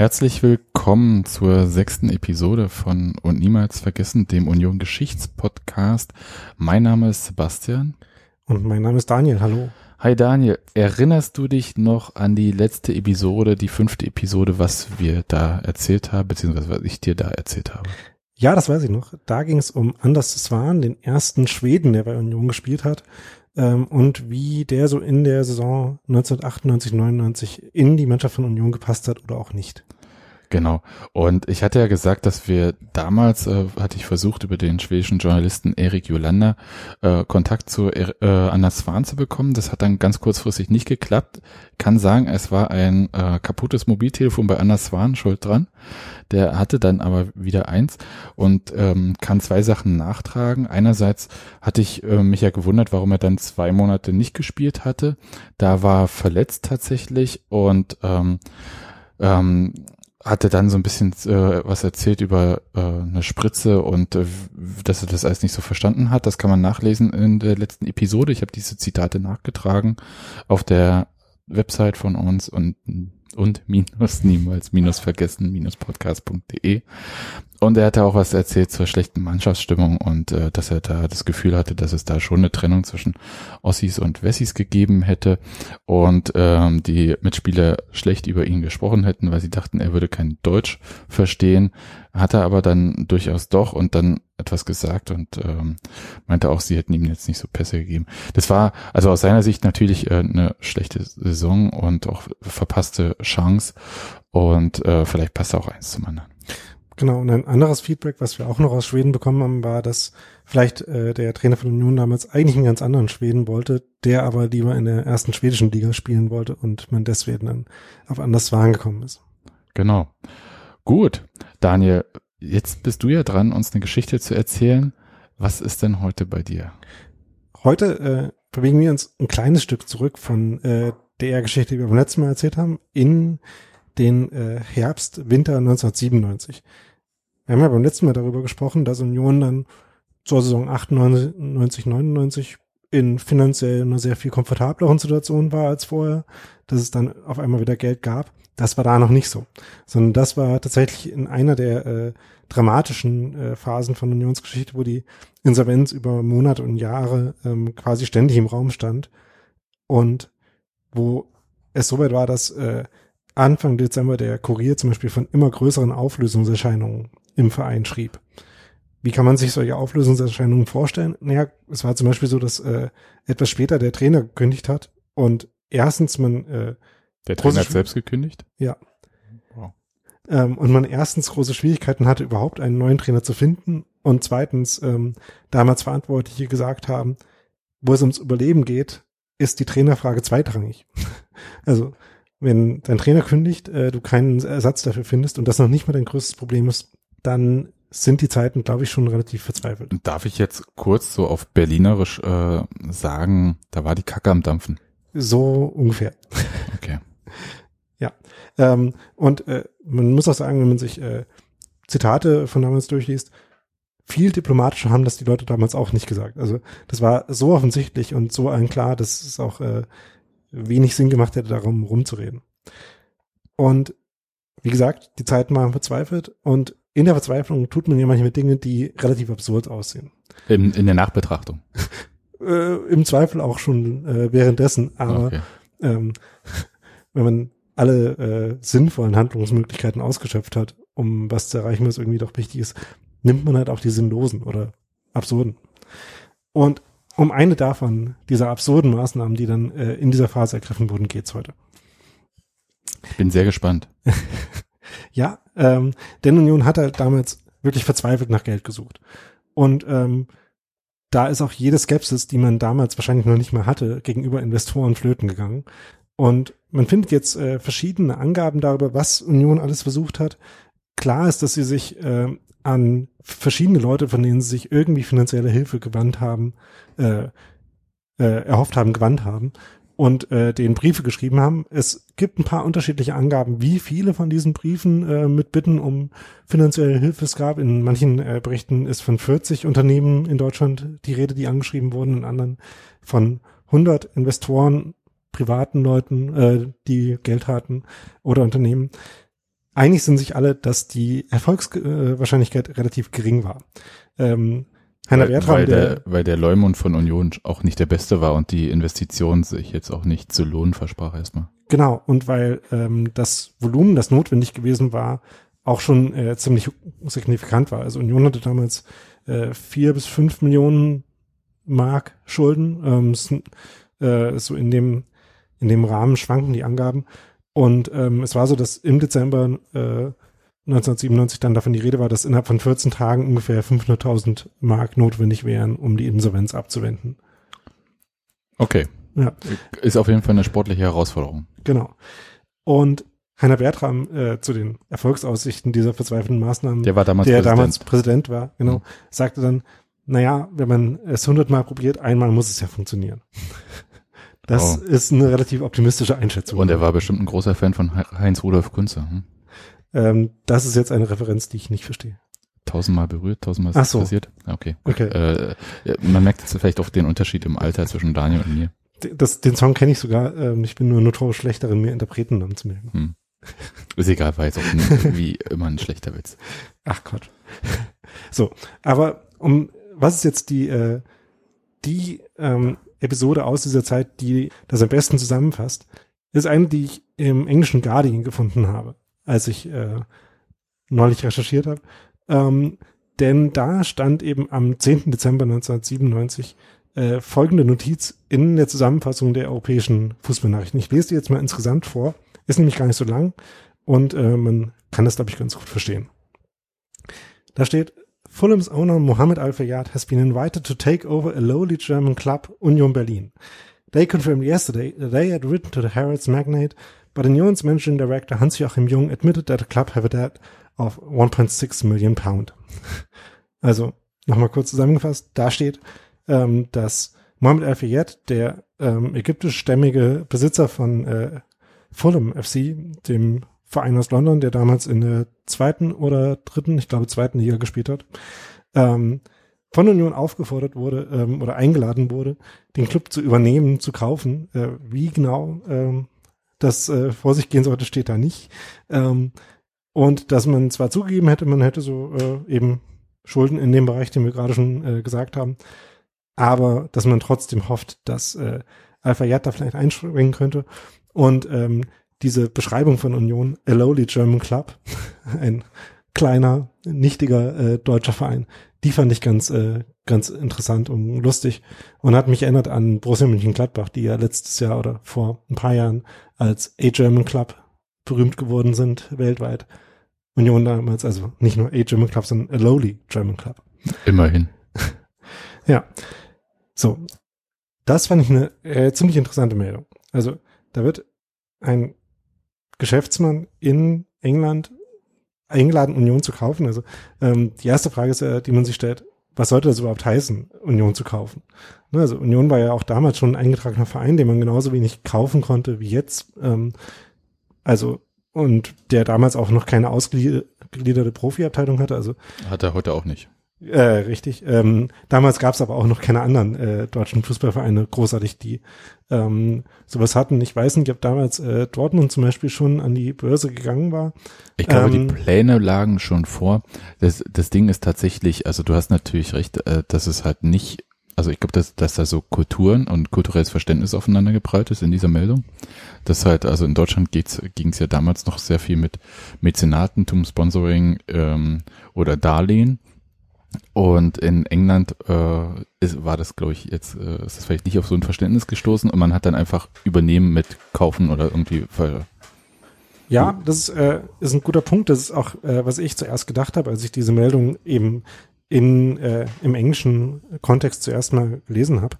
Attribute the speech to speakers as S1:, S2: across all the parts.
S1: Herzlich willkommen zur sechsten Episode von Und niemals vergessen, dem Union Geschichtspodcast. Mein Name ist Sebastian.
S2: Und mein Name ist Daniel. Hallo.
S1: Hi Daniel, erinnerst du dich noch an die letzte Episode, die fünfte Episode, was wir da erzählt haben, beziehungsweise was ich dir da erzählt habe?
S2: Ja, das weiß ich noch. Da ging es um Anders Swan, den ersten Schweden, der bei Union gespielt hat ähm, und wie der so in der Saison 1998, 99 in die Mannschaft von Union gepasst hat oder auch nicht.
S1: Genau. Und ich hatte ja gesagt, dass wir damals, äh, hatte ich versucht, über den schwedischen Journalisten Erik Jolander äh, Kontakt zu äh, Anna Swan zu bekommen. Das hat dann ganz kurzfristig nicht geklappt. Kann sagen, es war ein äh, kaputtes Mobiltelefon bei Anna Swan schuld dran. Der hatte dann aber wieder eins und ähm, kann zwei Sachen nachtragen. Einerseits hatte ich äh, mich ja gewundert, warum er dann zwei Monate nicht gespielt hatte. Da war verletzt tatsächlich und ähm, ähm, hatte dann so ein bisschen äh, was erzählt über äh, eine Spritze und äh, dass er das alles nicht so verstanden hat. Das kann man nachlesen in der letzten Episode. Ich habe diese Zitate nachgetragen auf der Website von uns und und minus niemals minus vergessen minus podcast.de und er hatte auch was erzählt zur schlechten Mannschaftsstimmung und äh, dass er da das Gefühl hatte, dass es da schon eine Trennung zwischen Ossis und Wessis gegeben hätte und ähm, die Mitspieler schlecht über ihn gesprochen hätten, weil sie dachten, er würde kein Deutsch verstehen, hat er aber dann durchaus doch und dann etwas gesagt und ähm, meinte auch, sie hätten ihm jetzt nicht so Pässe gegeben. Das war also aus seiner Sicht natürlich äh, eine schlechte Saison und auch verpasste Chance und äh, vielleicht passt auch eins zum anderen.
S2: Genau, und ein anderes Feedback, was wir auch noch aus Schweden bekommen haben, war, dass vielleicht äh, der Trainer von Union damals eigentlich einen ganz anderen Schweden wollte, der aber lieber in der ersten schwedischen Liga spielen wollte und man deswegen dann auf anders Waren gekommen ist.
S1: Genau. Gut, Daniel, jetzt bist du ja dran, uns eine Geschichte zu erzählen. Was ist denn heute bei dir?
S2: Heute äh, bewegen wir uns ein kleines Stück zurück von äh, der Geschichte, die wir beim letzten Mal erzählt haben, in den äh, Herbst, Winter 1997. Wir haben ja beim letzten Mal darüber gesprochen, dass Union dann zur Saison 98, 99 in finanziell einer sehr viel komfortableren Situation war als vorher, dass es dann auf einmal wieder Geld gab. Das war da noch nicht so, sondern das war tatsächlich in einer der äh, dramatischen äh, Phasen von Unionsgeschichte, wo die Insolvenz über Monate und Jahre ähm, quasi ständig im Raum stand und wo es soweit war, dass äh, Anfang Dezember der Kurier zum Beispiel von immer größeren Auflösungserscheinungen im Verein schrieb. Wie kann man sich solche Auflösungserscheinungen vorstellen? Naja, es war zum Beispiel so, dass äh, etwas später der Trainer gekündigt hat und erstens man äh,
S1: Der Trainer hat selbst gekündigt?
S2: Ja. Wow. Ähm, und man erstens große Schwierigkeiten hatte, überhaupt einen neuen Trainer zu finden und zweitens ähm, damals Verantwortliche gesagt haben, wo es ums Überleben geht, ist die Trainerfrage zweitrangig. also wenn dein Trainer kündigt, äh, du keinen Ersatz dafür findest und das noch nicht mal dein größtes Problem ist, dann sind die Zeiten, glaube ich, schon relativ verzweifelt.
S1: Darf ich jetzt kurz so auf Berlinerisch äh, sagen, da war die Kacke am Dampfen?
S2: So ungefähr.
S1: Okay.
S2: ja. Ähm, und äh, man muss auch sagen, wenn man sich äh, Zitate von damals durchliest, viel diplomatischer haben das die Leute damals auch nicht gesagt. Also das war so offensichtlich und so allen klar, dass es auch äh, wenig Sinn gemacht hätte, darum rumzureden. Und wie gesagt, die Zeiten waren verzweifelt und in der Verzweiflung tut man ja manchmal Dinge, die relativ absurd aussehen.
S1: In, in der Nachbetrachtung.
S2: äh, Im Zweifel auch schon äh, währenddessen, aber
S1: Okay.
S2: ähm, wenn man alle äh, sinnvollen Handlungsmöglichkeiten ausgeschöpft hat, um was zu erreichen, was irgendwie doch wichtig ist, nimmt man halt auch die sinnlosen oder absurden. Und um eine davon, dieser absurden Maßnahmen, die dann äh, in dieser Phase ergriffen wurden, geht's heute.
S1: Ich bin sehr gespannt.
S2: Ja, ähm, denn Union hat halt damals wirklich verzweifelt nach Geld gesucht. Und ähm, da ist auch jede Skepsis, die man damals wahrscheinlich noch nicht mehr hatte, gegenüber Investoren flöten gegangen. Und man findet jetzt äh, verschiedene Angaben darüber, was Union alles versucht hat. Klar ist, dass sie sich äh, an verschiedene Leute, von denen sie sich irgendwie finanzielle Hilfe gewandt haben, äh, äh, erhofft haben, gewandt haben und äh, den Briefe geschrieben haben. Es gibt ein paar unterschiedliche Angaben, wie viele von diesen Briefen äh, mit Bitten um finanzielle Hilfe es gab. In manchen äh, Berichten ist von 40 Unternehmen in Deutschland die Rede, die angeschrieben wurden, in anderen von 100 Investoren, privaten Leuten, äh, die Geld hatten oder Unternehmen. Einig sind sich alle, dass die Erfolgswahrscheinlichkeit relativ gering war. Ähm, Heiner
S1: weil,
S2: Bertram,
S1: weil,
S2: der,
S1: der, weil der Leumund von Union auch nicht der beste war und die Investition sich jetzt auch nicht zu lohnen versprach erstmal.
S2: Genau, und weil ähm, das Volumen, das notwendig gewesen war, auch schon äh, ziemlich signifikant war. Also Union hatte damals äh, vier bis fünf Millionen Mark Schulden. Ähm, äh, so in dem in dem Rahmen schwanken die Angaben. Und ähm, es war so, dass im Dezember äh, 1997 dann davon die Rede war, dass innerhalb von 14 Tagen ungefähr 500.000 Mark notwendig wären, um die Insolvenz abzuwenden.
S1: Okay.
S2: Ja.
S1: Ist auf jeden Fall eine sportliche Herausforderung.
S2: Genau. Und Heiner Bertram äh, zu den Erfolgsaussichten dieser verzweifelten Maßnahmen,
S1: Der war damals
S2: der
S1: Präsident.
S2: damals Präsident war, genau,
S1: Mhm.
S2: sagte dann, naja, wenn man es hundertmal probiert, einmal muss es ja funktionieren. Das
S1: Oh.
S2: ist eine relativ optimistische Einschätzung.
S1: Und er war bestimmt ein großer Fan von He- Heinz Rudolf Kunze. Hm?
S2: Ähm, das ist jetzt eine Referenz, die ich nicht verstehe.
S1: Tausendmal berührt, tausendmal ist
S2: so.
S1: passiert. Ja, Okay.
S2: Okay.
S1: Äh, ja, man merkt jetzt vielleicht auch den Unterschied im Alter zwischen Daniel und mir.
S2: Das, den Song kenne ich sogar. Ähm, ich bin nur notorisch schlecht darin, mir Interpretennamen zu merken.
S1: Hm. Ist egal, war jetzt auch wie immer ein schlechter Witz.
S2: Ach Gott. So, aber um was ist jetzt die äh, die ähm, Episode aus dieser Zeit, die das am besten zusammenfasst, ist eine, die ich im englischen Guardian gefunden habe, als ich äh, neulich recherchiert habe. Ähm, denn da stand eben am 10. Dezember 1997 äh, folgende Notiz in der Zusammenfassung der europäischen Fußballnachrichten. Ich lese die jetzt mal insgesamt vor. Ist nämlich gar nicht so lang und äh, man kann das, glaube ich, ganz gut verstehen. Da steht, Fulham's owner Mohammed Al-Fayyad has been invited to take over a lowly German club, Union Berlin. They confirmed yesterday that they had written to the Harrods magnate, but Union's managing director Hans-Joachim Jung admitted that the club have a debt of 1.6 million pound. Also, nochmal kurz zusammengefasst, da steht, ähm, dass Mohammed Al-Fayyad, der ähm, ägyptischstämmige Besitzer von äh, Fulham FC, dem Verein aus London, der damals in der zweiten oder dritten, ich glaube zweiten Liga gespielt hat, ähm, von Union aufgefordert wurde ähm, oder eingeladen wurde, den Club zu übernehmen, zu kaufen. Äh, wie genau ähm, das äh, vor sich gehen sollte, steht da nicht. Ähm, und dass man zwar zugegeben hätte, man hätte so äh, eben Schulden in dem Bereich, den wir gerade schon äh, gesagt haben, aber dass man trotzdem hofft, dass äh, Al-Fayyad da vielleicht einspringen könnte. Und ähm, diese Beschreibung von Union, a lowly German Club, ein kleiner, nichtiger äh, deutscher Verein, die fand ich ganz, äh, ganz interessant und lustig und hat mich erinnert an Borussia Mönchengladbach, die ja letztes Jahr oder vor ein paar Jahren als A German Club berühmt geworden sind weltweit. Union damals, also nicht nur A German Club, sondern a lowly German Club.
S1: Immerhin.
S2: Ja. So. Das fand ich eine äh, ziemlich interessante Meldung. Also, da wird ein Geschäftsmann in England eingeladen, Union zu kaufen. Also, ähm, die erste Frage ist, äh, die man sich stellt, was sollte das überhaupt heißen, Union zu kaufen? Ne, also, Union war ja auch damals schon ein eingetragener Verein, den man genauso wenig kaufen konnte wie jetzt. Ähm, also, und der damals auch noch keine ausgegliederte Profiabteilung hatte. Also,
S1: Hat er heute auch nicht.
S2: Äh, richtig. Ähm, damals gab es aber auch noch keine anderen äh, deutschen Fußballvereine großartig, die ähm, sowas hatten. Ich weiß nicht, ob damals äh, Dortmund zum Beispiel schon an die Börse gegangen war.
S1: Ich glaube,
S2: Ähm,
S1: die Pläne lagen schon vor. Das, das Ding ist tatsächlich, also du hast natürlich recht, äh, dass es halt nicht, also ich glaube, dass, dass da so Kulturen und kulturelles Verständnis aufeinander geprallt ist in dieser Meldung. Das halt, also in Deutschland ging es ja damals noch sehr viel mit Mäzenatentum, Sponsoring ähm, oder Darlehen. Und in England äh, ist, war das, glaube ich, jetzt äh, ist das vielleicht nicht auf so ein Verständnis gestoßen und man hat dann einfach übernehmen mit kaufen oder irgendwie ver
S2: Ja, das ist, äh, ist ein guter Punkt. Das ist auch, äh, was ich zuerst gedacht habe, als ich diese Meldung eben in, äh, im englischen Kontext zuerst mal gelesen habe.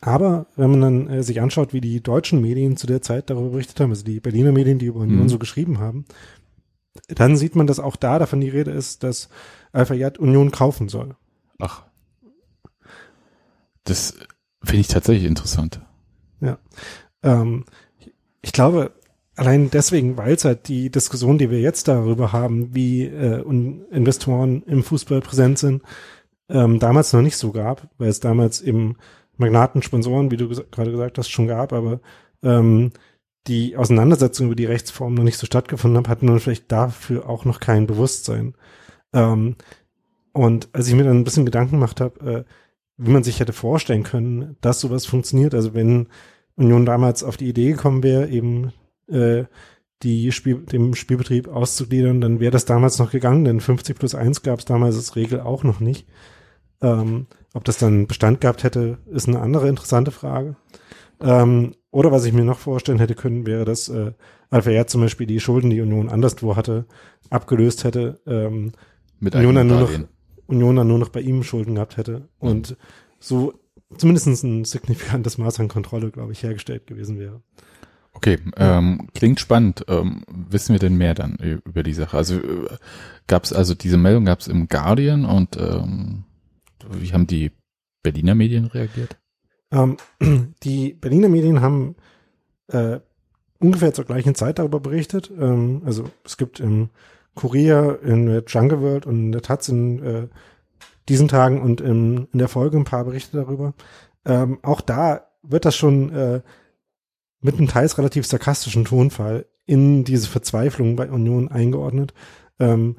S2: Aber wenn man dann äh, sich anschaut, wie die deutschen Medien zu der Zeit darüber berichtet haben, also die Berliner Medien, die über Union
S1: Mhm.
S2: so geschrieben haben, dann sieht man, dass auch da davon die Rede ist, dass Al-Fayyad Union kaufen soll.
S1: Ach. Das finde ich tatsächlich interessant.
S2: Ähm, ich glaube, allein deswegen, weil es halt die Diskussion, die wir jetzt darüber haben, wie äh, Investoren im Fußball präsent sind, ähm, damals noch nicht so gab, weil es damals eben Magnaten, Sponsoren, wie du gesa- gerade gesagt hast, schon gab, aber ähm, die Auseinandersetzung über die Rechtsform noch nicht so stattgefunden hat, hatten wir vielleicht dafür auch noch kein Bewusstsein. Ähm, und als ich mir dann ein bisschen Gedanken gemacht habe, äh, wie man sich hätte vorstellen können, dass sowas funktioniert, also wenn Union damals auf die Idee gekommen wäre, eben äh, die Spiel, dem Spielbetrieb auszugliedern, dann wäre das damals noch gegangen, denn 50 plus 1 gab es damals als Regel auch noch nicht. Ähm, ob das dann Bestand gehabt hätte, ist eine andere interessante Frage. Ähm, oder was ich mir noch vorstellen hätte können, wäre, dass äh, Alpha zum Beispiel die Schulden, die Union anderswo hatte, abgelöst hätte, ähm,
S1: Mit
S2: Union dann nur noch. Union dann nur noch bei ihm Schulden gehabt hätte und so zumindest ein signifikantes Maß an Kontrolle, glaube ich, hergestellt gewesen wäre.
S1: Okay, ähm, klingt spannend. Ähm, wissen wir denn mehr dann über die Sache? Also äh, gab es also diese Meldung gab es im Guardian und ähm, wie haben die Berliner Medien reagiert?
S2: Ähm, die Berliner Medien haben äh, ungefähr zur gleichen Zeit darüber berichtet. Ähm, also es gibt im Kurier, in der Jungle World und in der Taz in äh, diesen Tagen und im, in der Folge ein paar Berichte darüber. Ähm, auch da wird das schon äh, mit einem teils relativ sarkastischen Tonfall in diese Verzweiflung bei Union eingeordnet, ähm,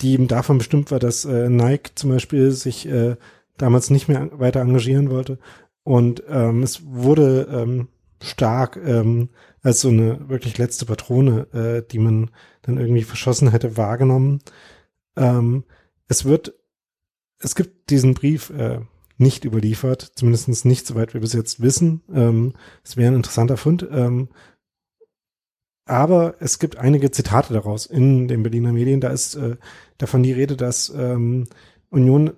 S2: die eben davon bestimmt war, dass äh, Nike zum Beispiel sich äh, damals nicht mehr weiter engagieren wollte. Und ähm, es wurde ähm, stark ähm, als so eine wirklich letzte Patrone, äh, die man dann irgendwie verschossen hätte, wahrgenommen. Ähm, es wird, es gibt diesen Brief äh, nicht überliefert, zumindest nicht soweit wir bis jetzt wissen. Ähm, es wäre ein interessanter Fund. Ähm, aber es gibt einige Zitate daraus in den Berliner Medien. Da ist äh, davon die Rede, dass ähm, Union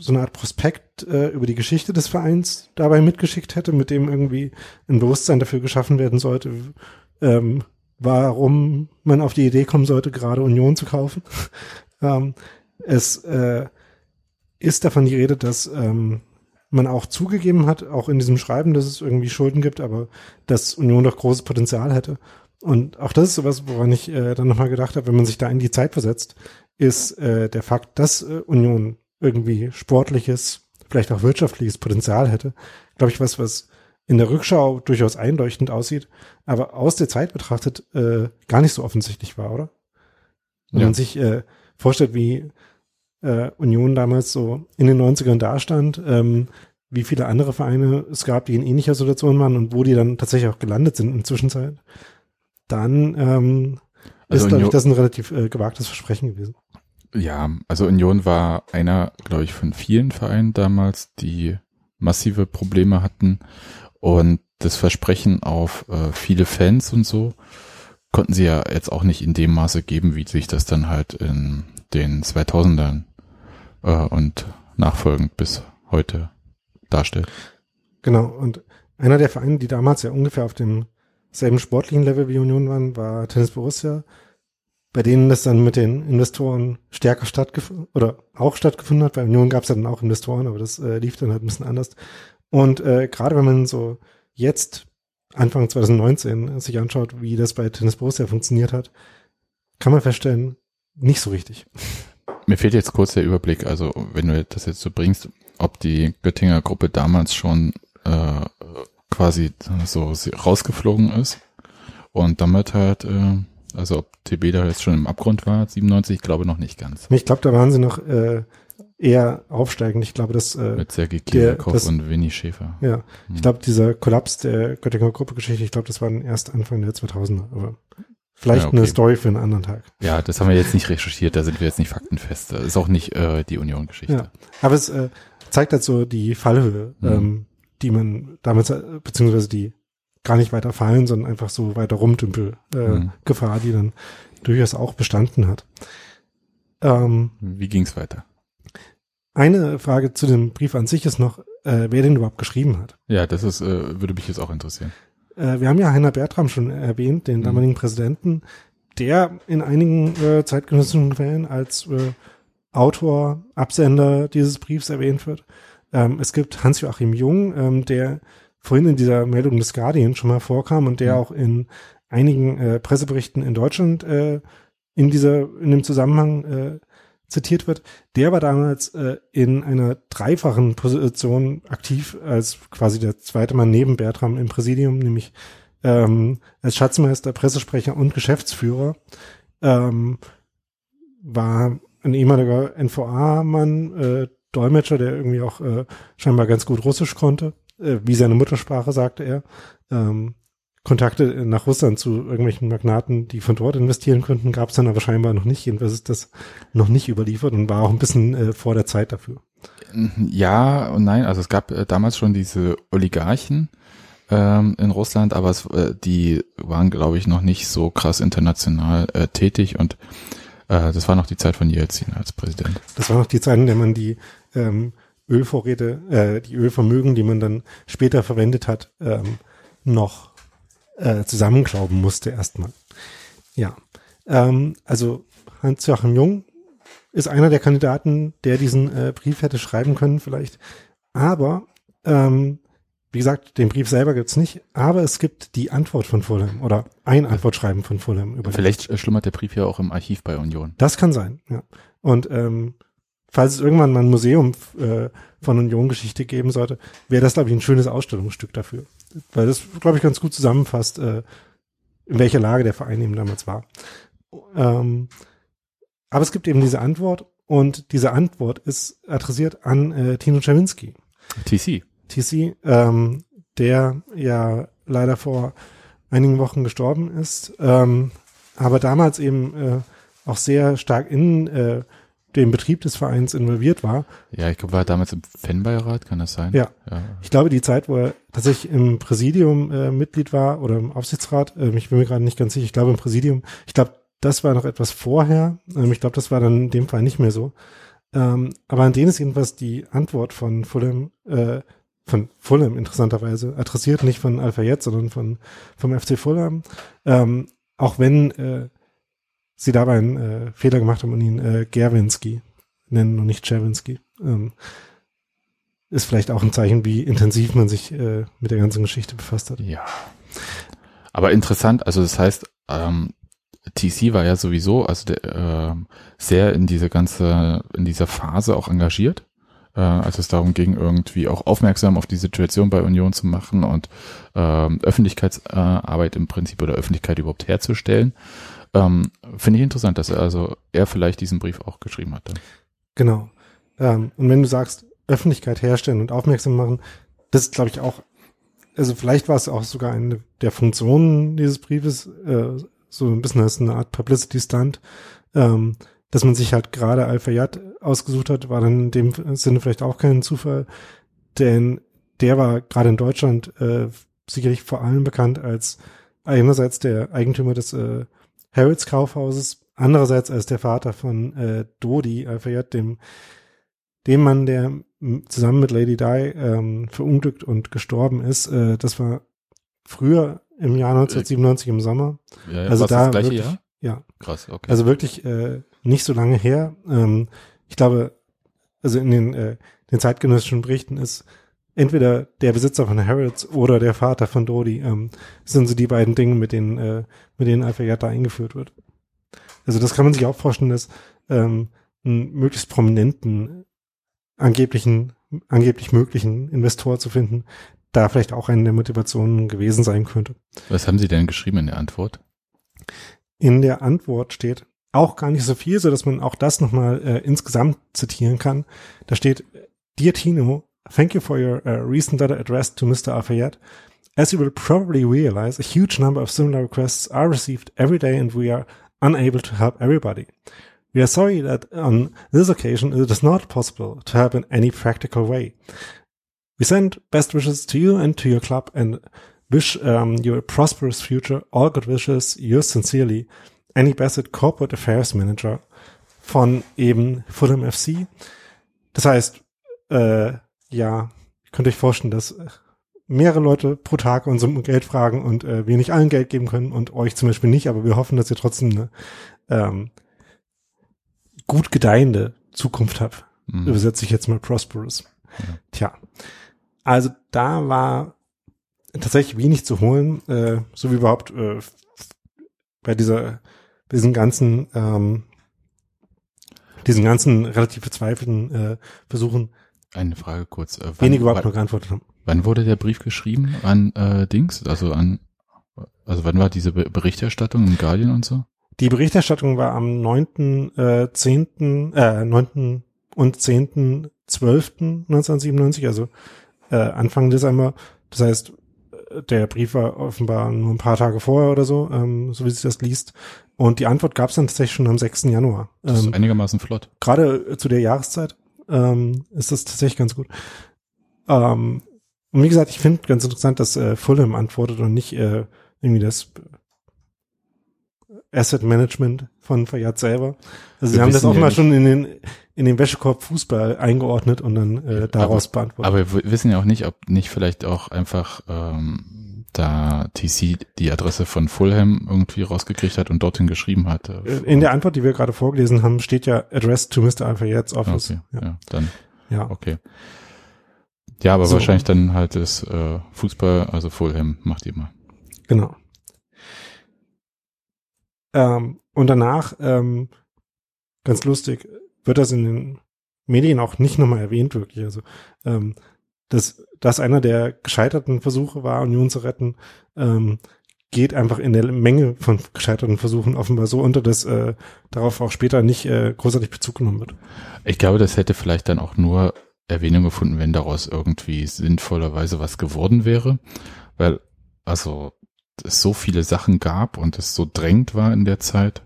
S2: so eine Art Prospekt äh, über die Geschichte des Vereins dabei mitgeschickt hätte, mit dem irgendwie ein Bewusstsein dafür geschaffen werden sollte, ähm, warum man auf die Idee kommen sollte, gerade Union zu kaufen. ähm, es äh, ist davon die Rede, dass ähm, man auch zugegeben hat, auch in diesem Schreiben, dass es irgendwie Schulden gibt, aber dass Union doch großes Potenzial hätte. Und auch das ist sowas, woran ich äh, dann nochmal gedacht habe, wenn man sich da in die Zeit versetzt, ist äh, der Fakt, dass äh, Union irgendwie sportliches, vielleicht auch wirtschaftliches Potenzial hätte, glaube ich, was, was in der Rückschau durchaus einleuchtend aussieht, aber aus der Zeit betrachtet äh, gar nicht so offensichtlich war, oder? Wenn
S1: Ja.
S2: man sich äh, vorstellt, wie äh, Union damals so in den 90ern dastand, ähm, wie viele andere Vereine es gab, die in ähnlicher Situation waren und wo die dann tatsächlich auch gelandet sind in der Zwischenzeit, dann ähm,
S1: Also
S2: ist, glaube ich, das ein relativ äh, gewagtes Versprechen gewesen.
S1: Ja, also Union war einer, glaube ich, von vielen Vereinen damals, die massive Probleme hatten und das Versprechen auf äh, viele Fans und so konnten sie ja jetzt auch nicht in dem Maße geben, wie sich das dann halt in den 2000ern äh, und nachfolgend bis heute darstellt.
S2: Genau, und einer der Vereine, die damals ja ungefähr auf dem selben sportlichen Level wie Union waren, war Tennis Borussia, bei denen das dann mit den Investoren stärker stattgefunden oder auch stattgefunden hat. Bei Union gab es ja dann auch Investoren, aber das äh, lief dann halt ein bisschen anders. Und äh, gerade wenn man so jetzt Anfang 2019 sich anschaut, wie das bei Tennis Borussia funktioniert hat, kann man feststellen, nicht so richtig.
S1: Mir fehlt jetzt kurz der Überblick, also wenn du das jetzt so bringst, ob die Göttinger Gruppe damals schon äh, quasi so rausgeflogen ist und damit halt, äh, also ob TB da jetzt schon im Abgrund war, 97, ich glaube noch nicht ganz.
S2: Ich glaube, da waren sie noch äh, eher aufsteigend. Ich glaube, dass äh,
S1: Mit Sergei
S2: das-
S1: und Winnie Schäfer.
S2: Ja, ich glaube, dieser Kollaps der Göttinger Gruppe-Geschichte, ich glaube, das war erst Anfang der 2000er. Aber Vielleicht
S1: Ja, okay.
S2: eine Story für einen anderen Tag.
S1: Ja, das haben wir jetzt nicht recherchiert, da sind wir jetzt nicht faktenfest. Das ist auch nicht äh, die Union-Geschichte.
S2: Ja. Aber es äh, zeigt halt so die Fallhöhe,
S1: Mhm.
S2: ähm, die man damals, äh, beziehungsweise die gar nicht weiter fallen, sondern einfach so weiter rumdümpel äh,
S1: Mhm.
S2: Gefahr, die dann durchaus auch bestanden hat. Ähm,
S1: Wie ging's weiter?
S2: eine Frage zu dem Brief an sich ist noch, äh, wer den überhaupt geschrieben hat.
S1: Ja, das ist, äh, würde mich jetzt auch interessieren.
S2: Äh, wir haben ja Heiner Bertram schon erwähnt, den
S1: Mhm.
S2: damaligen Präsidenten, der in einigen äh, zeitgenössischen Quellen als äh, Autor, Absender dieses Briefs erwähnt wird. Ähm, es gibt Hans-Joachim Jung, ähm, der vorhin in dieser Meldung des Guardian schon mal vorkam und der
S1: Mhm.
S2: auch in einigen äh, Presseberichten in Deutschland äh, in dieser, in dem Zusammenhang äh, zitiert wird. Der war damals äh, in einer dreifachen Position aktiv als quasi der zweite Mann neben Bertram im Präsidium, nämlich ähm, als Schatzmeister, Pressesprecher und Geschäftsführer. Ähm, war ein ehemaliger NVA-Mann, äh, Dolmetscher, der irgendwie auch äh, scheinbar ganz gut Russisch konnte, äh, wie seine Muttersprache, sagte er. Ähm, Kontakte nach Russland zu irgendwelchen Magnaten, die von dort investieren könnten, gab es dann aber scheinbar noch nicht. Jedenfalls ist das noch nicht überliefert und war auch ein bisschen äh, vor der Zeit dafür.
S1: Ja und nein, also es gab äh, damals schon diese Oligarchen ähm, in Russland, aber es, äh, die waren, glaube ich, noch nicht so krass international äh, tätig und äh, das war noch die Zeit von Jelzin als Präsident.
S2: Das war noch die Zeit, in der man die ähm, Ölvorräte, äh, die Ölvermögen, die man dann später verwendet hat, ähm, noch äh, zusammenklauben musste erstmal. Ja, ähm, also Hans-Joachim Jung ist einer der Kandidaten, der diesen äh, Brief hätte schreiben können vielleicht. Aber, ähm, wie gesagt, den Brief selber gibt's nicht, aber es gibt die Antwort von Fulham oder ein Antwortschreiben von Fulham. Über
S1: Vielleicht äh, schlummert der Brief ja auch im Archiv bei Union.
S2: das kann sein, ja. Und ähm, falls es irgendwann mal ein Museum äh, von Union-Geschichte geben sollte, wäre das, glaube ich, ein schönes Ausstellungsstück dafür. Weil das, glaube ich, ganz gut zusammenfasst, äh, in welcher Lage der Verein eben damals war. Ähm, aber es gibt eben diese Antwort und diese Antwort ist adressiert an äh, Tino Czerwinski.
S1: TC.
S2: TC, ähm, der ja leider vor einigen Wochen gestorben ist, ähm, aber damals eben äh, auch sehr stark in äh, den Betrieb des Vereins involviert war.
S1: Ja, ich glaube, war damals im Fanbeirat, kann das sein?
S2: Ja.
S1: ja.
S2: Ich glaube, die Zeit, wo er tatsächlich im Präsidium äh, Mitglied war oder im Aufsichtsrat, äh, ich bin mir gerade nicht ganz sicher, ich glaube im Präsidium, ich glaube, das war noch etwas vorher. Ähm, ich glaube, das war dann in dem Fall nicht mehr so. Ähm, aber an den ist jedenfalls die Antwort von Fulham, äh, von Fulham interessanterweise adressiert, nicht von Alpha jetzt, sondern von vom FC Fulham. Ähm, auch wenn äh, sie dabei einen äh, Fehler gemacht haben und ihn äh, Gerwinski nennen und nicht Czerwinski. Ähm, ist vielleicht auch ein Zeichen, wie intensiv man sich äh, mit der ganzen Geschichte befasst hat.
S1: Ja. Aber interessant, also das heißt, ähm, TC war ja sowieso also der, ähm, sehr in diese ganze, in dieser Phase auch engagiert, äh, als es darum ging, irgendwie auch aufmerksam auf die Situation bei Union zu machen und ähm, Öffentlichkeitsarbeit im Prinzip oder Öffentlichkeit überhaupt herzustellen. Ähm, Finde ich interessant, dass er also er vielleicht diesen Brief auch geschrieben hat. Dann.
S2: Genau. Ähm, und wenn du sagst, Öffentlichkeit herstellen und aufmerksam machen, das ist, glaube ich, auch, also vielleicht war es auch sogar eine der Funktionen dieses Briefes, äh, so ein bisschen als eine Art Publicity-Stunt, ähm, dass man sich halt gerade Al-Fayyad ausgesucht hat, war dann in dem Sinne vielleicht auch kein Zufall, denn der war gerade in Deutschland äh, sicherlich vor allem bekannt als einerseits der Eigentümer des äh, Harrods Kaufhauses, andererseits als der Vater von äh, Dodi Al-Fayyad, dem dem Mann, der m, zusammen mit Lady Di ähm, verunglückt und gestorben ist. Äh, das war früher im Jahr 1997 im Sommer.
S1: Ja, ja,
S2: Also da
S1: das gleiche
S2: wirklich-
S1: Jahr?
S2: Ja,
S1: Krass, okay.
S2: also wirklich äh, nicht so lange her. Ähm, ich glaube, also in den, äh, den zeitgenössischen Berichten ist entweder der Besitzer von Harrods oder der Vater von Dodi ähm, sind so die beiden Dinge, mit denen äh, mit denen da eingeführt wird. Also das kann man sich auch vorstellen, dass ähm, einen möglichst prominenten angeblichen angeblich möglichen Investor zu finden, da vielleicht auch eine der Motivationen gewesen sein könnte.
S1: Was haben Sie denn geschrieben in der Antwort?
S2: In der Antwort steht auch gar nicht so viel, so dass man auch das nochmal äh, insgesamt zitieren kann. Da steht, Dear Tino, thank you for your uh, recent letter addressed to Mr. Al-Fayyad. As you will probably realize, a huge number of similar requests are received every day and we are unable to help everybody. We are sorry that on this occasion it is not possible to help in any practical way. We send best wishes to you and to your club and wish um, you a prosperous future. All good wishes, yours sincerely, Annie Bassett, Corporate Affairs Manager von eben Fulham FC. Das heißt, äh, ja, könnt euch vorstellen, dass mehrere Leute pro Tag uns um Geld fragen und äh, wir nicht allen Geld geben können und euch zum Beispiel nicht, aber wir hoffen, dass ihr trotzdem eine ähm, gut gedeihende Zukunft habt. Mhm. Übersetze ich jetzt mal prosperous. Ja. Tja. Also da war tatsächlich wenig zu holen, äh, so wie überhaupt äh, bei dieser, bei diesen ganzen, ähm, diesen ganzen relativ verzweifelten äh, Versuchen.
S1: Eine Frage kurz.
S2: Äh, wenige überhaupt noch geantwortet haben.
S1: Wann wurde der Brief geschrieben an äh, Dings? Also an, also wann war diese Be Berichterstattung im Guardian und so?
S2: Die Berichterstattung war am 9., äh, 10., äh, 9. und 10. 12. 1997, also äh, Anfang Dezember. Das heißt, der Brief war offenbar nur ein paar Tage vorher oder so, ähm, so wie sich das liest. Und die Antwort gab es dann tatsächlich schon am 6. Januar.
S1: Das ist ähm, einigermaßen flott.
S2: Gerade zu der Jahreszeit ähm, ist das tatsächlich ganz gut. Ähm, und wie gesagt, ich finde ganz interessant, dass äh, Fulham antwortet und nicht äh, irgendwie das Asset Management von Fayad selber. Also sie haben das auch ja mal schon in den in den Wäschekorb Fußball eingeordnet und dann äh, daraus
S1: aber,
S2: beantwortet.
S1: Aber wir wissen ja auch nicht, ob nicht vielleicht auch einfach ähm, da TC die Adresse von Fulham irgendwie rausgekriegt hat und dorthin geschrieben hat.
S2: Äh, in der Antwort, die wir gerade vorgelesen haben, steht ja Address to Mr. Alfayet's Office.
S1: Okay, ja. ja, dann.
S2: Ja.
S1: Okay. Ja, aber so. wahrscheinlich dann halt das äh, Fußball, also Fulham macht immer.
S2: Genau. Ähm, und danach, ähm, ganz lustig, wird das in den Medien auch nicht nochmal erwähnt, wirklich. Also, ähm, dass das einer der gescheiterten Versuche war, Union zu retten, ähm, geht einfach in der Menge von gescheiterten Versuchen offenbar so unter, dass äh, darauf auch später nicht äh, großartig Bezug genommen wird.
S1: Ich glaube, das hätte vielleicht dann auch nur Erwähnung gefunden, wenn daraus irgendwie sinnvollerweise was geworden wäre. Weil, also, es so viele Sachen gab und es so drängt war in der Zeit,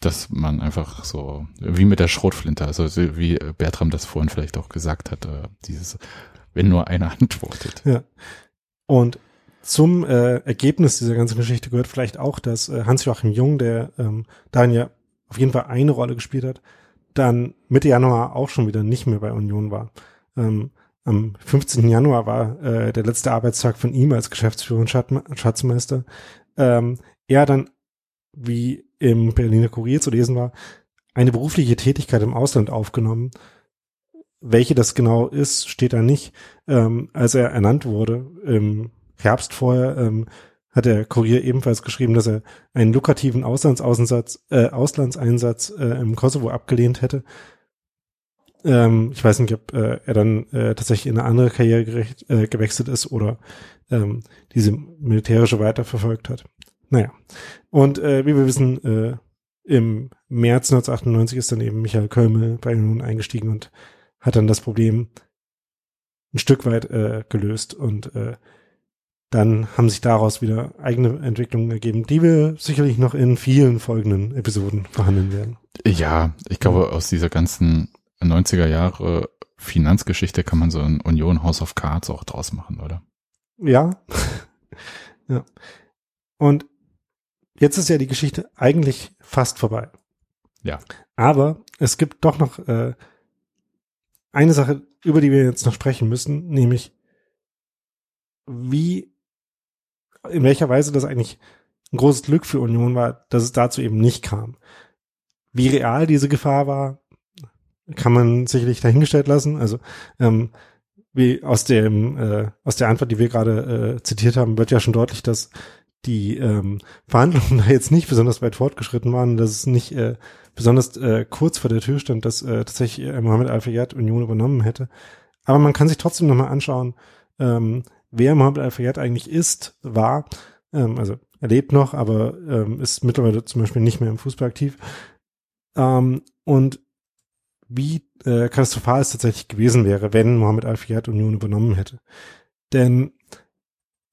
S1: dass man einfach so, wie mit der Schrotflinte, also wie Bertram das vorhin vielleicht auch gesagt hat, äh, dieses, wenn nur einer antwortet.
S2: Ja. Und zum äh, Ergebnis dieser ganzen Geschichte gehört vielleicht auch, dass äh, Hans-Joachim Jung, der ähm, darin ja auf jeden Fall eine Rolle gespielt hat, dann Mitte Januar auch schon wieder nicht mehr bei Union war. Ähm, am 15. Januar war äh, der letzte Arbeitstag von ihm als Geschäftsführer und Schatzmeister. Ähm, er dann, wie im Berliner Kurier zu lesen war, eine berufliche Tätigkeit im Ausland aufgenommen. Welche das genau ist, steht da nicht. Ähm, als er ernannt wurde, im Herbst vorher, ähm, hat der Kurier ebenfalls geschrieben, dass er einen lukrativen Auslandsaußensatz, äh, Auslandseinsatz äh, im Kosovo abgelehnt hätte. Ähm, ich weiß nicht, ob äh, er dann äh, tatsächlich in eine andere Karriere gerecht, äh, gewechselt ist oder ähm, diese militärische weiterverfolgt hat. Naja. Und äh, wie wir wissen, äh, im März 1998 ist dann eben Michael Kölmel bei Union eingestiegen und hat dann das Problem ein Stück weit äh, gelöst und äh, dann haben sich daraus wieder eigene Entwicklungen ergeben, die wir sicherlich noch in vielen folgenden Episoden verhandeln werden.
S1: Ja, ich glaube, aus dieser ganzen 90er Jahre Finanzgeschichte kann man so ein Union House of Cards auch draus machen, oder?
S2: Ja. ja. Und jetzt ist ja die Geschichte eigentlich fast vorbei.
S1: Ja.
S2: Aber es gibt doch noch äh, eine Sache, über die wir jetzt noch sprechen müssen, nämlich wie, in welcher Weise das eigentlich ein großes Glück für Union war, dass es dazu eben nicht kam. Wie real diese Gefahr war, kann man sicherlich dahingestellt lassen. Also ähm, wie aus dem äh, aus der Antwort, die wir gerade äh, zitiert haben, wird ja schon deutlich, dass die ähm, Verhandlungen da jetzt nicht besonders weit fortgeschritten waren, dass es nicht äh, besonders äh, kurz vor der Tür stand, dass äh, tatsächlich äh, Mohammed Al-Fayyad Union übernommen hätte. Aber man kann sich trotzdem nochmal anschauen, ähm, wer Mohammed Al-Fayyad eigentlich ist, war. Ähm, also er lebt noch, aber ähm, ist mittlerweile zum Beispiel nicht mehr im Fußball aktiv. Ähm, und wie äh, katastrophal es tatsächlich gewesen wäre, wenn Mohammed Al-Fiyad Union übernommen hätte. Denn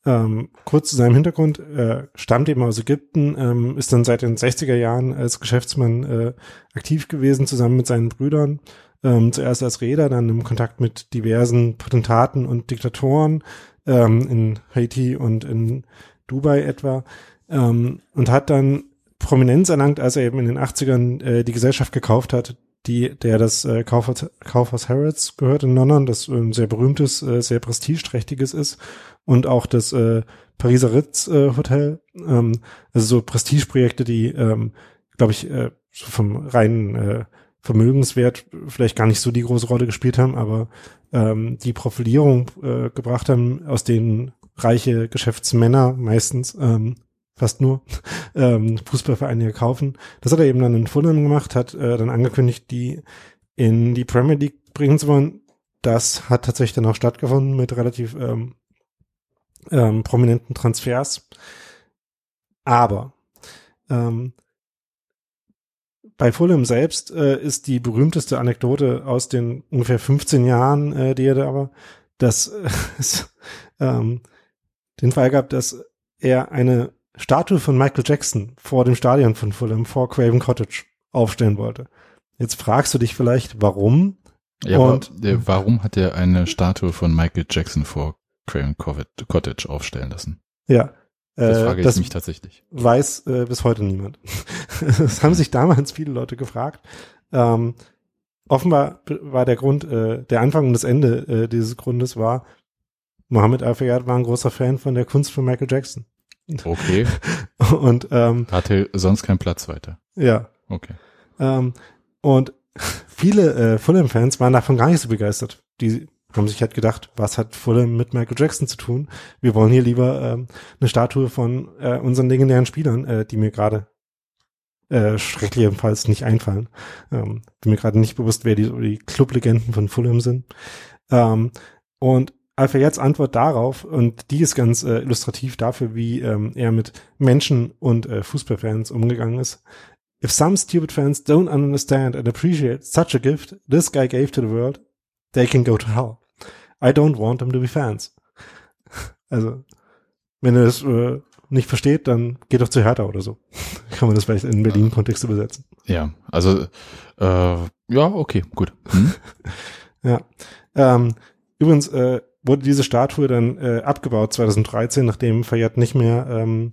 S2: Ähm, kurz zu seinem Hintergrund, äh, stammt eben aus Ägypten, ähm, ist dann seit den 60er Jahren als Geschäftsmann äh, aktiv gewesen, zusammen mit seinen Brüdern. Ähm, zuerst als Reeder, dann im Kontakt mit diversen Potentaten und Diktatoren ähm, in Haiti und in Dubai etwa. Ähm, und hat dann Prominenz erlangt, als er eben in den 80ern äh, die Gesellschaft gekauft hat, die, der das äh, Kaufhaus, Kaufhaus Harrods gehört in London, das ein sehr berühmtes, äh, sehr prestigeträchtiges ist und auch das äh, Pariser Ritz äh, Hotel, ähm, also so Prestigeprojekte, die, ähm, glaube ich, äh, vom reinen äh, Vermögenswert vielleicht gar nicht so die große Rolle gespielt haben, aber ähm, die Profilierung äh, gebracht haben, aus denen reiche Geschäftsmänner meistens ähm, fast nur ähm, Fußballvereine kaufen. Das hat er eben dann in Fulham gemacht, hat äh, dann angekündigt, die in die Premier League bringen zu wollen. Das hat tatsächlich dann auch stattgefunden mit relativ ähm, ähm, prominenten Transfers. Aber ähm, bei Fulham selbst äh, ist die berühmteste Anekdote aus den ungefähr 15 Jahren, äh, die er da war, dass äh, es ähm, den Fall gab, dass er eine Statue von Michael Jackson vor dem Stadion von Fulham, vor Craven Cottage, aufstellen wollte. Jetzt fragst du dich vielleicht, warum?
S1: Ja, und aber, äh, warum hat er eine Statue von Michael Jackson vor Craven Cottage aufstellen lassen?
S2: Ja.
S1: Das äh, frage ich das mich tatsächlich.
S2: Weiß äh, bis heute niemand. das haben sich damals viele Leute gefragt. Ähm, offenbar war der Grund, äh, der Anfang und das Ende äh, dieses Grundes war, Mohammed Al-Fayyad war ein großer Fan von der Kunst von Michael Jackson.
S1: Okay.
S2: und ähm,
S1: hatte sonst keinen Platz weiter.
S2: Ja.
S1: Okay.
S2: Ähm, und viele äh, Fulham-Fans waren davon gar nicht so begeistert. Die haben sich halt gedacht, was hat Fulham mit Michael Jackson zu tun? Wir wollen hier lieber ähm, eine Statue von äh, unseren legendären Spielern, äh, die mir gerade äh, schrecklichenfalls nicht einfallen. Ähm, bin mir gerade nicht bewusst, wer die, die Clublegenden von Fulham sind. Ähm, und Al-Fayyad's Antwort darauf, und die ist ganz äh, illustrativ dafür, wie ähm, er mit Menschen und äh, Fußballfans umgegangen ist. If some stupid fans don't understand and appreciate such a gift this guy gave to the world, they can go to hell. I don't want them to be fans. Also, wenn er das äh, nicht versteht, dann geht doch zu Hertha oder so. Kann man das vielleicht in Berlin-Kontext übersetzen.
S1: Ja, also, äh, ja, okay, gut. Hm?
S2: ja. Ähm, übrigens, äh, wurde diese Statue dann äh, abgebaut 2013, nachdem Fayette nicht mehr ähm,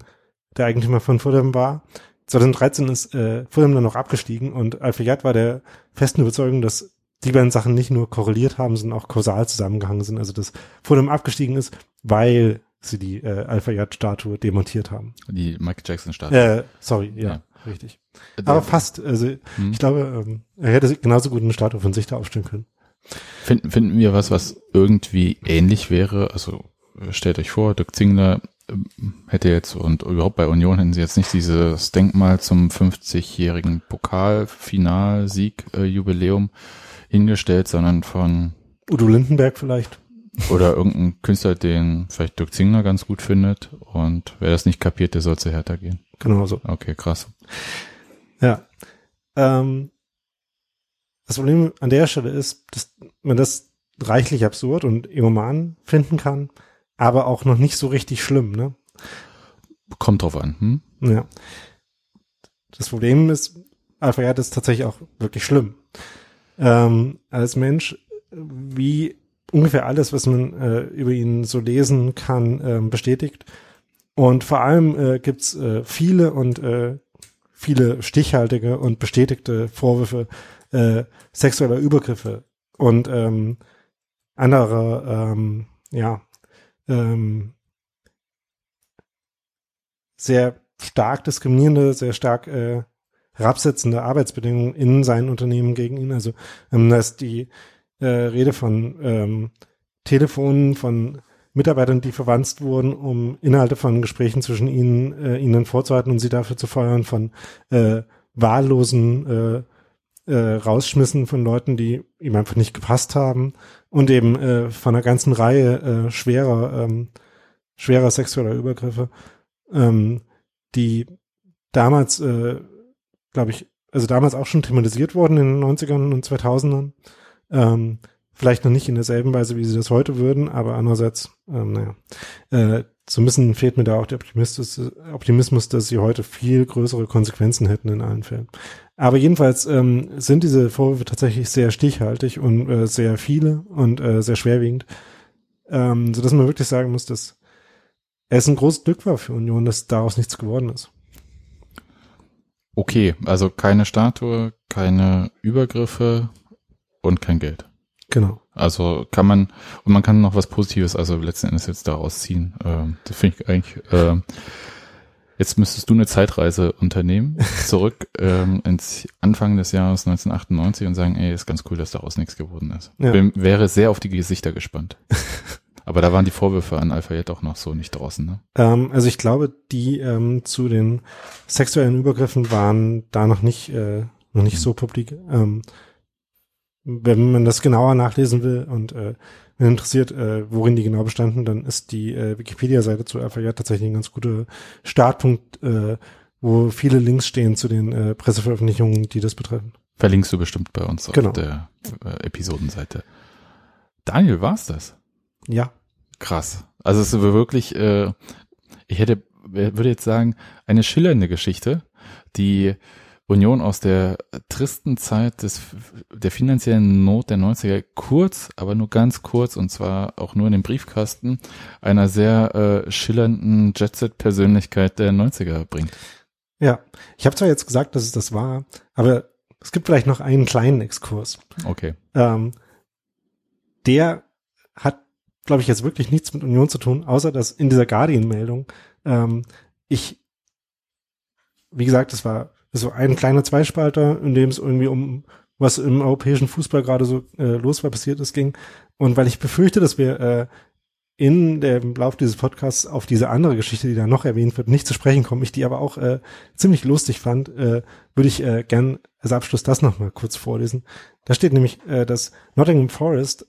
S2: der Eigentümer von Fulham war. 2013 ist äh, Fulham dann noch abgestiegen und Al-Fayyad war der festen Überzeugung, dass die beiden Sachen nicht nur korreliert haben, sondern auch kausal zusammengehangen sind. Also dass Fulham abgestiegen ist, weil sie die äh, Al-Fayyad-Statue demontiert haben.
S1: Die Michael Jackson-Statue.
S2: Äh, sorry, ja, ja. richtig. Aber fast. Also hm. ich glaube, ähm, er hätte genauso gut eine Statue von sich da aufstellen können.
S1: Finden, finden wir was, was irgendwie ähnlich wäre? Also stellt euch vor, Dirk Zingler ähm, hätte jetzt und überhaupt bei Union hätten sie jetzt nicht dieses Denkmal zum 50-jährigen Pokalfinalsieg-Jubiläum hingestellt, sondern von
S2: Udo Lindenberg vielleicht.
S1: Oder irgendein Künstler, den vielleicht Dirk Zingler ganz gut findet und wer das nicht kapiert, der soll zu Hertha gehen.
S2: Genau so.
S1: Okay, krass.
S2: Ja. Ähm, das Problem an der Stelle ist, dass man das reichlich absurd und egoman finden kann, aber auch noch nicht so richtig schlimm, ne?
S1: Kommt drauf an, hm?
S2: Ja. Das Problem ist, Alfred ist tatsächlich auch wirklich schlimm. Ähm, als Mensch, wie ungefähr alles, was man äh, über ihn so lesen kann, äh, bestätigt. Und vor allem äh, gibt's äh, viele und äh, viele stichhaltige und bestätigte Vorwürfe äh, sexueller Übergriffe und ähm, andere, ähm, ja, ähm, sehr stark diskriminierende, sehr stark äh, herabsetzende Arbeitsbedingungen in seinen Unternehmen gegen ihn. Also ähm, da ist die äh, Rede von ähm, Telefonen, von Mitarbeitern, die verwandt wurden, um Inhalte von Gesprächen zwischen ihnen, äh, ihnen vorzuhalten und sie dafür zu feuern, von äh, wahllosen äh, äh, rausschmissen von Leuten, die ihm einfach nicht gepasst haben und eben äh, von einer ganzen Reihe äh, schwerer, ähm, schwerer sexueller Übergriffe, ähm, die damals, äh, glaube ich, also damals auch schon thematisiert wurden in den 90ern und 2000ern. Ähm, vielleicht noch nicht in derselben Weise, wie sie das heute würden, aber andererseits, ähm, naja, äh, so ein fehlt mir da auch der Optimismus, Optimismus, dass sie heute viel größere Konsequenzen hätten in allen Fällen. Aber jedenfalls ähm, sind diese Vorwürfe tatsächlich sehr stichhaltig und äh, sehr viele und äh, sehr schwerwiegend, ähm, so dass man wirklich sagen muss, dass es ein großes Glück war für Union, dass daraus nichts geworden ist.
S1: Okay, also keine Statue, keine Übergriffe und kein Geld.
S2: Genau.
S1: Also kann man, und man kann noch was Positives, also letzten Endes jetzt daraus ziehen. Ähm, das finde ich eigentlich, äh, jetzt müsstest du eine Zeitreise unternehmen, zurück ähm, ins Anfang des Jahres 1998 und sagen, ey, ist ganz cool, dass daraus nichts geworden ist.
S2: Ja.
S1: Bin, wäre sehr auf die Gesichter gespannt. Aber da waren die Vorwürfe an Alpha auch noch so nicht draußen, ne?
S2: Ähm, also ich glaube, die ähm, zu den sexuellen Übergriffen waren da noch nicht, äh, noch nicht so publik. Ähm, wenn man das genauer nachlesen will und äh, wenn interessiert, äh, worin die genau bestanden, dann ist die äh, Wikipedia-Seite zu Alpha tatsächlich ein ganz guter Startpunkt, äh, wo viele Links stehen zu den äh, Presseveröffentlichungen, die das betreffen.
S1: Verlinkst du bestimmt bei uns
S2: Genau.
S1: auf der äh, Episodenseite. Daniel, war's das?
S2: Ja,
S1: Krass. Also es ist wirklich, äh, ich hätte, würde jetzt sagen, eine schillernde Geschichte, die Union aus der tristen Zeit des, der finanziellen Not der 90er kurz, aber nur ganz kurz und zwar auch nur in den Briefkasten einer sehr äh, schillernden Jet-Set-Persönlichkeit der 90er bringt.
S2: ja. Ich habe zwar jetzt gesagt, dass es das war, aber es gibt vielleicht noch einen kleinen Exkurs.
S1: Okay.
S2: Ähm, der hat, glaube ich, jetzt wirklich nichts mit Union zu tun, außer dass in dieser Guardian-Meldung ähm, ich, wie gesagt, es war so ein kleiner Zweispalter, in dem es irgendwie um was im europäischen Fußball gerade so äh, los war, passiert ist, ging. Und weil ich befürchte, dass wir äh, in dem Lauf dieses Podcasts auf diese andere Geschichte, die da noch erwähnt wird, nicht zu sprechen kommen, ich die aber auch äh, ziemlich lustig fand, äh, würde ich äh, gern als Abschluss das nochmal kurz vorlesen. Da steht nämlich, äh, dass Nottingham Forest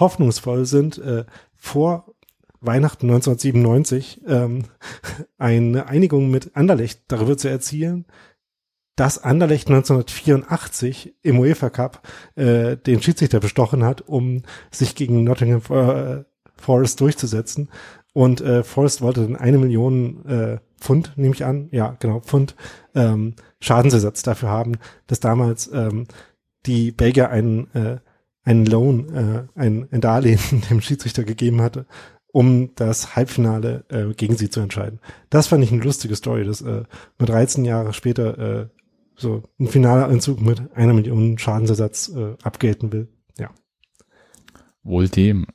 S2: hoffnungsvoll sind, äh, vor Weihnachten 1997 ähm, eine Einigung mit Anderlecht darüber zu erzielen, dass Anderlecht 1984 im UEFA Cup äh, den Schiedsrichter bestochen hat, um sich gegen Nottingham äh, Forest durchzusetzen. Und äh, Forest wollte dann eine Million äh, Pfund, nehme ich an, ja, genau, Pfund ähm, Schadensersatz dafür haben, dass damals ähm, die Belgier einen, äh, einen Loan, äh, ein, ein Darlehen dem Schiedsrichter gegeben hatte, um das Halbfinale äh, gegen sie zu entscheiden. Das fand ich eine lustige Story, dass äh, mit 13 Jahre später äh, so ein finaler mit einer Million Schadensersatz äh, abgelten will. Ja.
S1: Wohl dem.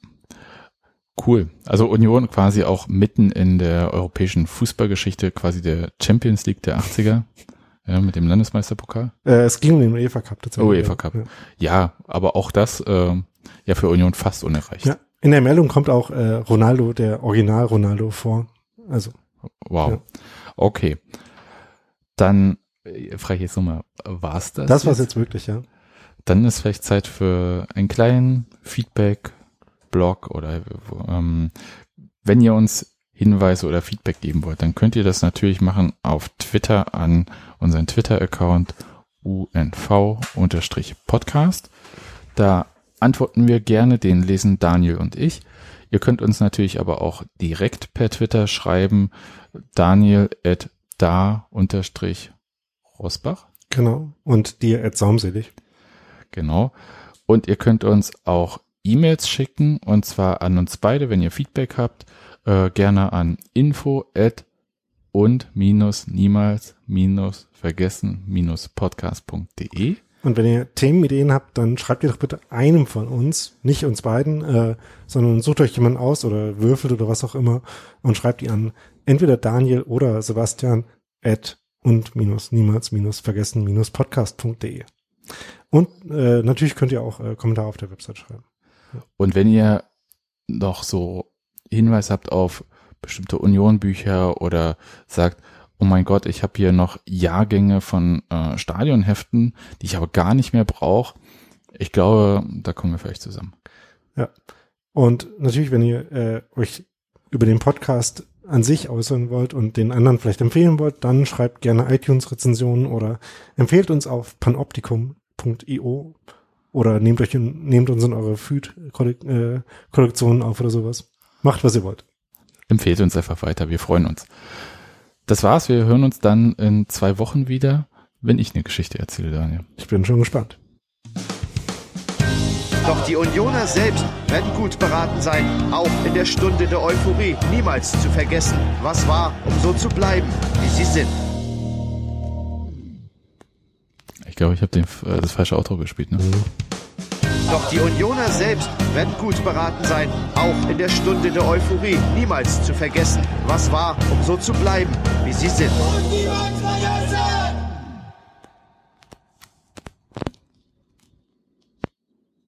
S1: Cool. Also Union quasi auch mitten in der europäischen Fußballgeschichte, quasi der Champions League der 80er, ja, mit dem Landesmeisterpokal.
S2: Äh, es ging um den UEFA Cup tatsächlich.
S1: UEFA Cup.
S2: Ja.
S1: Ja, aber auch das äh, ja für Union fast unerreicht.
S2: ja. In der Meldung kommt auch äh, Ronaldo, der Original Ronaldo vor. Also
S1: Wow.
S2: Ja.
S1: Okay. Dann äh, frage ich jetzt nochmal, war's das?
S2: das war's jetzt wirklich, ja.
S1: Dann ist vielleicht Zeit für einen kleinen Feedback-Blog oder ähm, wenn ihr uns Hinweise oder Feedback geben wollt, dann könnt ihr das natürlich machen auf Twitter an unseren Twitter-Account unv-podcast. Da antworten wir gerne, den lesen Daniel und ich. Ihr könnt uns natürlich aber auch direkt per Twitter schreiben, daniel at da unterstrich Rosbach.
S2: Genau. Und dir at saumselig.
S1: Genau. Und ihr könnt uns auch E-Mails schicken und zwar an uns beide, wenn ihr Feedback habt, äh, gerne an info at und minus niemals minus vergessen minus podcast.de.
S2: Und wenn ihr Themenideen habt, dann schreibt ihr doch bitte einem von uns, nicht uns beiden, äh, sondern sucht euch jemanden aus oder würfelt oder was auch immer und schreibt die an entweder Daniel oder Sebastian at und minus niemals minus vergessen minus podcast.de. Und äh, natürlich könnt ihr auch äh, Kommentare auf der Website schreiben.
S1: Und wenn ihr noch so Hinweis habt auf bestimmte Union-Bücher oder sagt, oh mein Gott, ich habe hier noch Jahrgänge von äh, Stadionheften, die ich aber gar nicht mehr brauche, ich glaube, da kommen wir vielleicht zusammen.
S2: Und natürlich, wenn ihr äh, euch über den Podcast an sich äußern wollt und den anderen vielleicht empfehlen wollt, dann schreibt gerne iTunes-Rezensionen oder empfehlt uns auf panoptikum.io oder nehmt euch nehmt uns in eure Feed-Kollektionen auf oder sowas. Macht, was ihr wollt.
S1: empfehlt uns einfach weiter. Wir freuen uns. Das war's. Wir hören uns dann in zwei Wochen wieder, wenn ich eine Geschichte erzähle, Daniel.
S2: Ich bin schon gespannt.
S3: Doch die Unioner selbst werden gut beraten sein, auch in der Stunde der Euphorie niemals zu vergessen, was war, um so zu bleiben, wie sie sind.
S1: Ich glaube, ich habe äh, das falsche Outro gespielt. Ne?
S3: Doch die Unioner selbst werden gut beraten sein, auch in der Stunde der Euphorie niemals zu vergessen, was war, um so zu bleiben, wie sie sind.
S4: Und niemals vergessen!